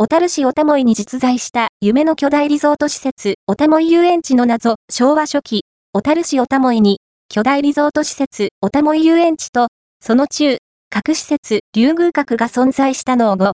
小樽市小田森に実在した夢の巨大リゾート施設、小田森遊園地の謎、昭和初期、小樽市小田森に、巨大リゾート施設、小田森遊園地と、その中、各施設、竜宮閣が存在したのを後、